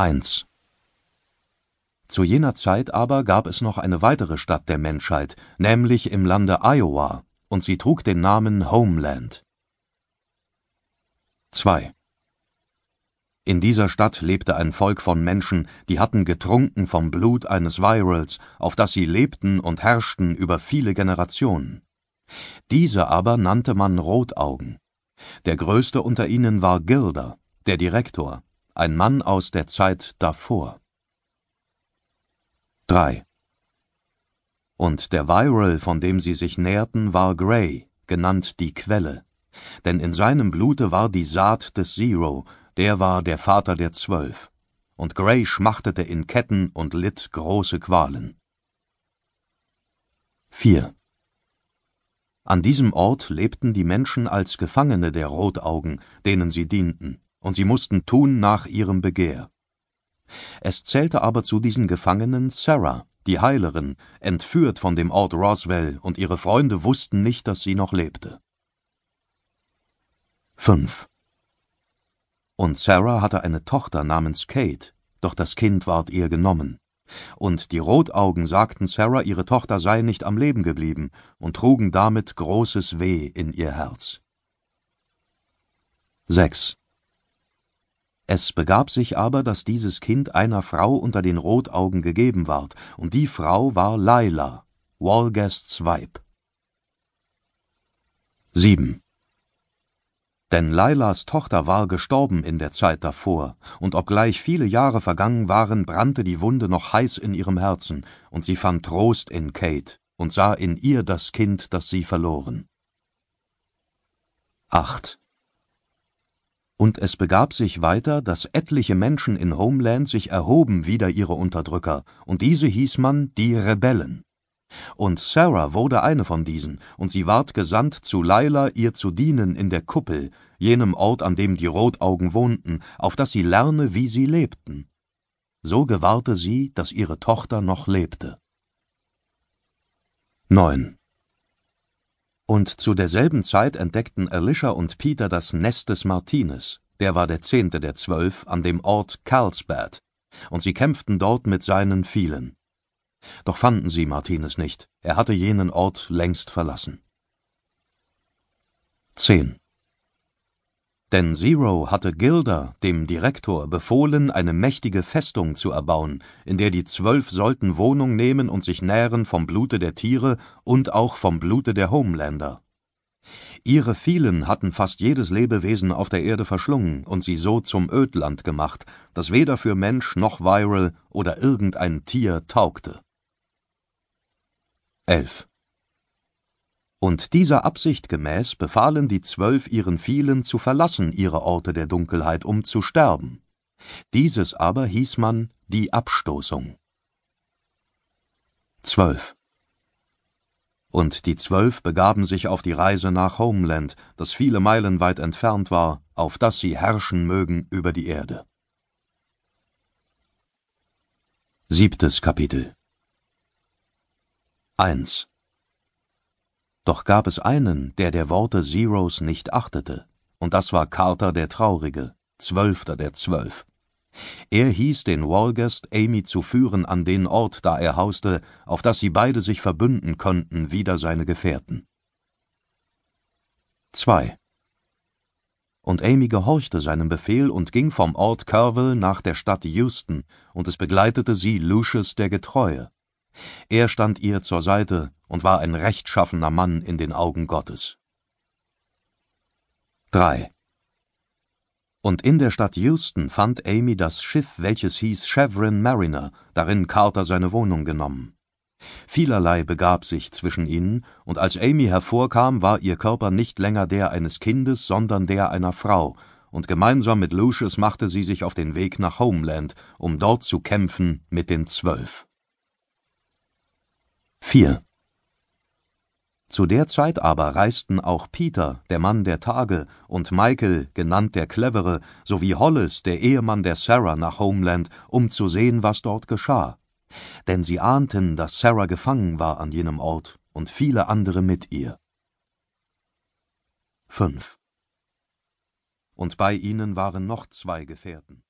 1 Zu jener Zeit aber gab es noch eine weitere Stadt der Menschheit, nämlich im Lande Iowa, und sie trug den Namen Homeland. 2 In dieser Stadt lebte ein Volk von Menschen, die hatten getrunken vom Blut eines Virals, auf das sie lebten und herrschten über viele Generationen. Diese aber nannte man Rotaugen. Der größte unter ihnen war Gilder, der Direktor, ein Mann aus der Zeit davor. 3 Und der Viral, von dem sie sich nährten, war Grey, genannt die Quelle. Denn in seinem Blute war die Saat des Zero, der war der Vater der Zwölf. Und Grey schmachtete in Ketten und litt große Qualen. 4 An diesem Ort lebten die Menschen als Gefangene der Rotaugen, denen sie dienten, und sie mussten tun nach ihrem Begehr. Es zählte aber zu diesen Gefangenen Sarah, die Heilerin, entführt von dem Ort Roswell, und ihre Freunde wussten nicht, dass sie noch lebte. 5 Und Sarah hatte eine Tochter namens Kate, doch das Kind ward ihr genommen. Und die Rotaugen sagten Sarah, ihre Tochter sei nicht am Leben geblieben, und trugen damit großes Weh in ihr Herz. 6 Es begab sich aber, dass dieses Kind einer Frau unter den Rotaugen gegeben ward, und die Frau war Laila, Walgests Weib. 7 denn Lailas Tochter war gestorben in der Zeit davor, und obgleich viele Jahre vergangen waren, brannte die Wunde noch heiß in ihrem Herzen, und sie fand Trost in Kate und sah in ihr das Kind, das sie verloren. 8 Und es begab sich weiter, dass etliche Menschen in Homeland sich erhoben wider ihre Unterdrücker, und diese hieß man die Rebellen. Und Sarah wurde eine von diesen, und sie ward gesandt zu Laila, ihr zu dienen in der Kuppel, jenem Ort, an dem die Rotaugen wohnten, auf dass sie lerne, wie sie lebten. So gewahrte sie, dass ihre Tochter noch lebte. 9 Und zu derselben Zeit entdeckten Elisha und Peter das Nest des Martines, der war der zehnte der zwölf, an dem Ort Carlsbad, und sie kämpften dort mit seinen vielen. Doch fanden sie Martinez nicht, er hatte jenen Ort längst verlassen. 10 Denn Zero hatte Gilder, dem Direktor, befohlen, eine mächtige Festung zu erbauen, in der die Zwölf sollten Wohnung nehmen und sich nähren vom Blute der Tiere und auch vom Blute der Homelander. Ihre vielen hatten fast jedes Lebewesen auf der Erde verschlungen und sie so zum Ödland gemacht, das weder für Mensch noch Viral oder irgendein Tier taugte. 11 Und dieser Absicht gemäß befahlen die Zwölf ihren vielen zu verlassen ihre Orte der Dunkelheit, um zu sterben. Dieses aber hieß man die Abstoßung. 12 Und die Zwölf begaben sich auf die Reise nach Homeland, das viele Meilen weit entfernt war, auf das sie herrschen mögen über die Erde. Siebtes Kapitel 1 Doch gab es einen, der der Worte Zeros nicht achtete, und das war Carter der Traurige, Zwölfter der Zwölf. Er hieß den Walgast, Amy zu führen an den Ort, da er hauste, auf dass sie beide sich verbünden könnten wider seine Gefährten. 2 Und Amy gehorchte seinem Befehl und ging vom Ort Kerrville nach der Stadt Houston, und es begleitete sie Lucius der Getreue. Er stand ihr zur Seite und war ein rechtschaffener Mann in den Augen Gottes. 3 Und in der Stadt Houston fand Amy das Schiff, welches hieß Chevron Mariner, darin Carter seine Wohnung genommen. Vielerlei begab sich zwischen ihnen, und als Amy hervorkam, war ihr Körper nicht länger der eines Kindes, sondern der einer Frau, und gemeinsam mit Lucius machte sie sich auf den Weg nach Homeland, um dort zu kämpfen mit den Zwölf. 4 Zu der Zeit aber reisten auch Peter, der Mann der Tage, und Michael, genannt der Clevere, sowie Hollis, der Ehemann der Sarah, nach Homeland, um zu sehen, was dort geschah. Denn sie ahnten, dass Sarah gefangen war an jenem Ort und viele andere mit ihr. 5 Und bei ihnen waren noch zwei Gefährten.